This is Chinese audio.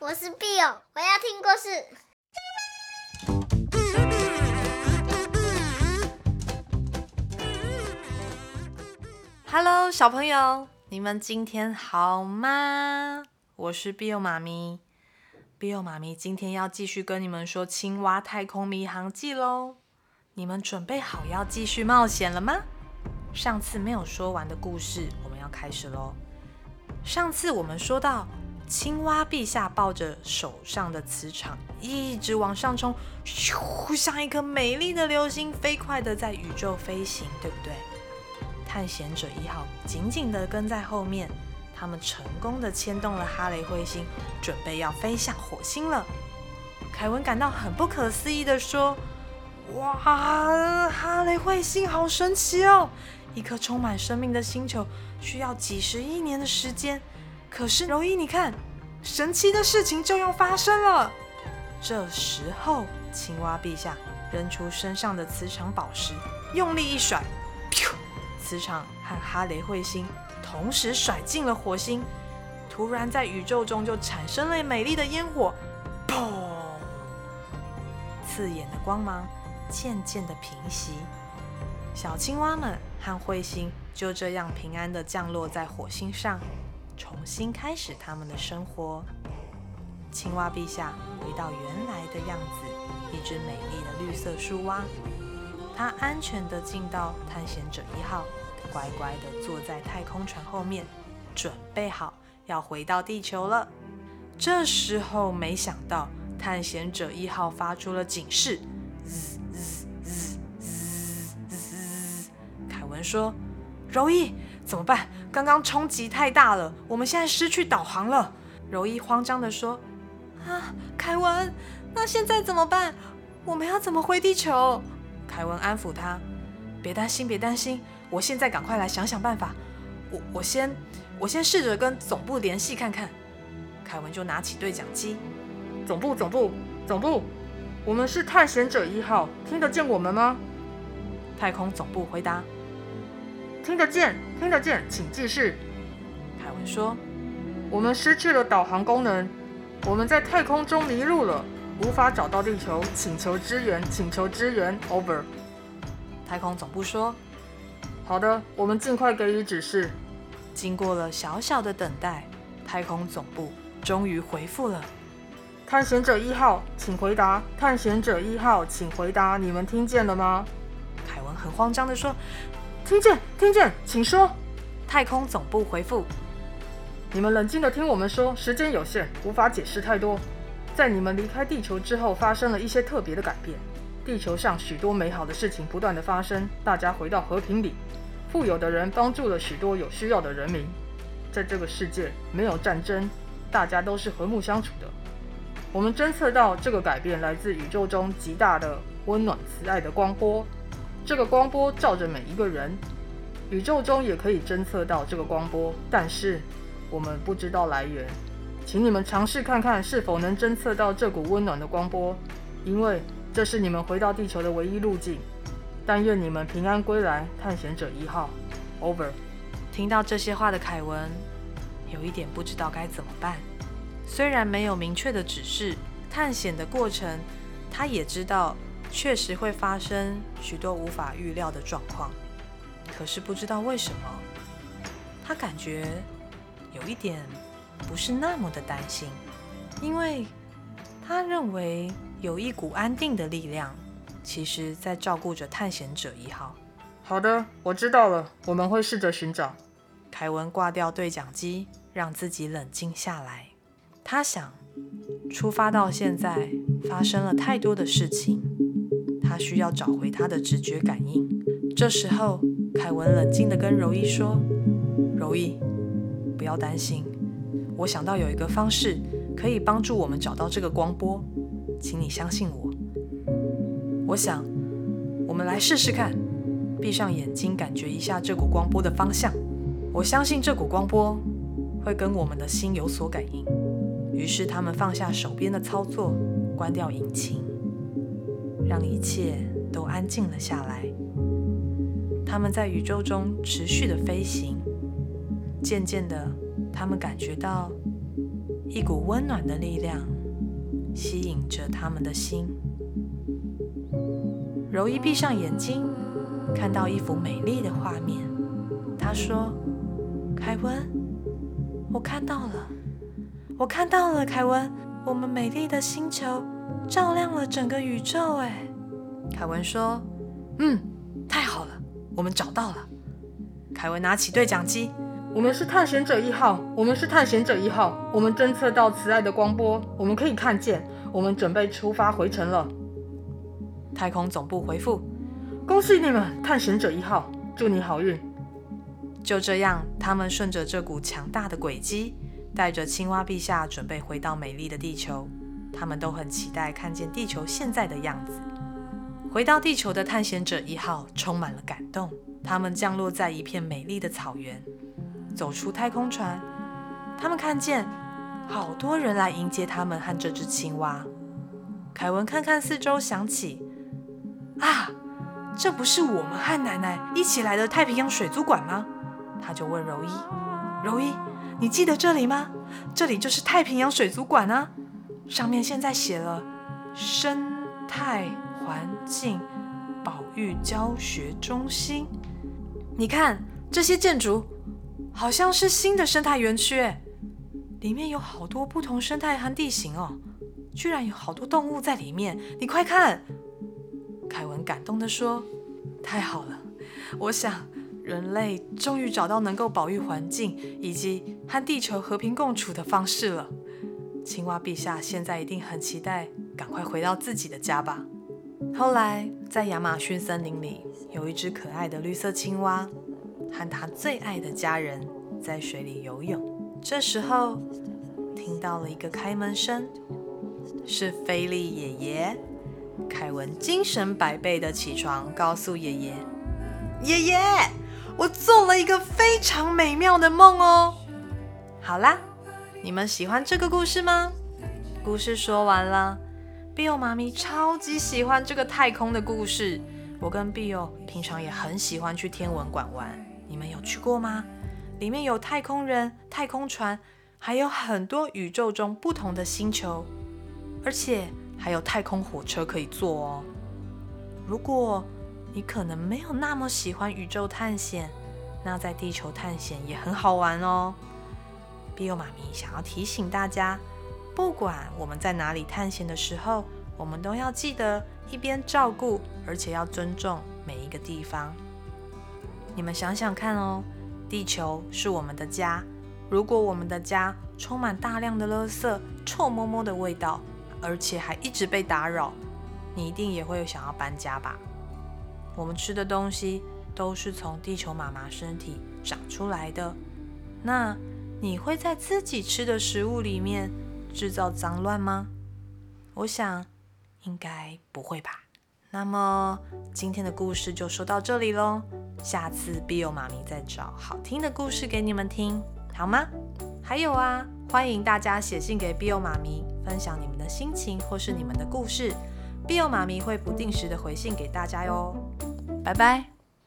我是 Bill，我要听故事。Hello，小朋友，你们今天好吗？我是 Bill 妈咪，Bill 妈咪今天要继续跟你们说《青蛙太空迷航记》喽。你们准备好要继续冒险了吗？上次没有说完的故事，我们要开始喽。上次我们说到，青蛙陛下抱着手上的磁场，一直往上冲，咻，像一颗美丽的流星，飞快的在宇宙飞行，对不对？探险者一号紧紧的跟在后面，他们成功的牵动了哈雷彗星，准备要飞向火星了。凯文感到很不可思议的说。哇，哈雷彗星好神奇哦！一颗充满生命的星球需要几十亿年的时间。可是柔一，你看，神奇的事情就要发生了。这时候，青蛙陛下扔出身上的磁场宝石，用力一甩，磁场和哈雷彗星同时甩进了火星。突然，在宇宙中就产生了美丽的烟火，砰！刺眼的光芒。渐渐的平息，小青蛙们和彗星就这样平安的降落在火星上，重新开始他们的生活。青蛙陛下回到原来的样子，一只美丽的绿色树蛙。它安全的进到探险者一号，乖乖的坐在太空船后面，准备好要回到地球了。这时候，没想到探险者一号发出了警示。凯文说：“柔一，怎么办？刚刚冲击太大了，我们现在失去导航了。”柔一慌张地说：“啊，凯文，那现在怎么办？我们要怎么回地球？”凯文安抚他：“别担心，别担心，我现在赶快来想想办法。我我先我先试着跟总部联系看看。”凯文就拿起对讲机：“总部，总部，总部，我们是探险者一号，听得见我们吗？”太空总部回答。听得见，听得见，请继续。凯文说：“我们失去了导航功能，我们在太空中迷路了，无法找到地球，请求支援，请求支援，Over。”太空总部说：“好的，我们尽快给予指示。”经过了小小的等待，太空总部终于回复了：“探险者一号，请回答。探险者一号，请回答，你们听见了吗？”凯文很慌张地说。听见，听见，请说。太空总部回复：你们冷静的听我们说，时间有限，无法解释太多。在你们离开地球之后，发生了一些特别的改变。地球上许多美好的事情不断的发生，大家回到和平里。富有的人帮助了许多有需要的人民。在这个世界，没有战争，大家都是和睦相处的。我们侦测到这个改变来自宇宙中极大的温暖、慈爱的光波。这个光波照着每一个人，宇宙中也可以侦测到这个光波，但是我们不知道来源。请你们尝试看看是否能侦测到这股温暖的光波，因为这是你们回到地球的唯一路径。但愿你们平安归来，探险者一号。Over。听到这些话的凯文有一点不知道该怎么办。虽然没有明确的指示，探险的过程他也知道。确实会发生许多无法预料的状况，可是不知道为什么，他感觉有一点不是那么的担心，因为他认为有一股安定的力量，其实在照顾着探险者一号。好的，我知道了，我们会试着寻找。凯文挂掉对讲机，让自己冷静下来。他想，出发到现在，发生了太多的事情。需要找回他的直觉感应。这时候，凯文冷静地跟柔伊说：“柔伊，不要担心，我想到有一个方式可以帮助我们找到这个光波，请你相信我。我想，我们来试试看，闭上眼睛，感觉一下这股光波的方向。我相信这股光波会跟我们的心有所感应。”于是，他们放下手边的操作，关掉引擎。让一切都安静了下来。他们在宇宙中持续的飞行，渐渐的，他们感觉到一股温暖的力量吸引着他们的心。柔伊闭上眼睛，看到一幅美丽的画面。她说：“凯文，我看到了，我看到了，凯文，我们美丽的星球照亮了整个宇宙。”哎，凯文说：“嗯，太好了，我们找到了。”凯文拿起对讲机。我们是探险者一号，我们是探险者一号，我们侦测到慈爱的光波，我们可以看见，我们准备出发回程了。太空总部回复：恭喜你们，探险者一号，祝你好运。就这样，他们顺着这股强大的轨迹，带着青蛙陛下准备回到美丽的地球。他们都很期待看见地球现在的样子。回到地球的探险者一号充满了感动，他们降落在一片美丽的草原。走出太空船，他们看见好多人来迎接他们和这只青蛙。凯文看看四周，想起啊，这不是我们和奶奶一起来的太平洋水族馆吗？他就问柔伊：“柔伊，你记得这里吗？这里就是太平洋水族馆啊，上面现在写了生态环境保育教学中心。你看这些建筑。”好像是新的生态园区，诶，里面有好多不同生态和地形哦，居然有好多动物在里面，你快看！凯文感动地说：“太好了，我想人类终于找到能够保育环境以及和地球和平共处的方式了。青蛙陛下现在一定很期待赶快回到自己的家吧。”后来，在亚马逊森林里，有一只可爱的绿色青蛙。和他最爱的家人在水里游泳，这时候听到了一个开门声，是菲利爷爷。凯文精神百倍的起床，告诉爷爷：“爷爷，我做了一个非常美妙的梦哦。”好啦，你们喜欢这个故事吗？故事说完了，Bill 妈咪超级喜欢这个太空的故事。我跟 Bill 平常也很喜欢去天文馆玩。你们有去过吗？里面有太空人、太空船，还有很多宇宙中不同的星球，而且还有太空火车可以坐哦。如果你可能没有那么喜欢宇宙探险，那在地球探险也很好玩哦。B 优妈咪想要提醒大家，不管我们在哪里探险的时候，我们都要记得一边照顾，而且要尊重每一个地方。你们想想看哦，地球是我们的家。如果我们的家充满大量的垃圾、臭摸摸的味道，而且还一直被打扰，你一定也会想要搬家吧？我们吃的东西都是从地球妈妈身体长出来的。那你会在自己吃的食物里面制造脏乱吗？我想应该不会吧。那么今天的故事就说到这里喽。下次 Bill 妈咪再找好听的故事给你们听，好吗？还有啊，欢迎大家写信给 Bill 妈咪，分享你们的心情或是你们的故事，Bill 妈咪会不定时的回信给大家哟。拜拜。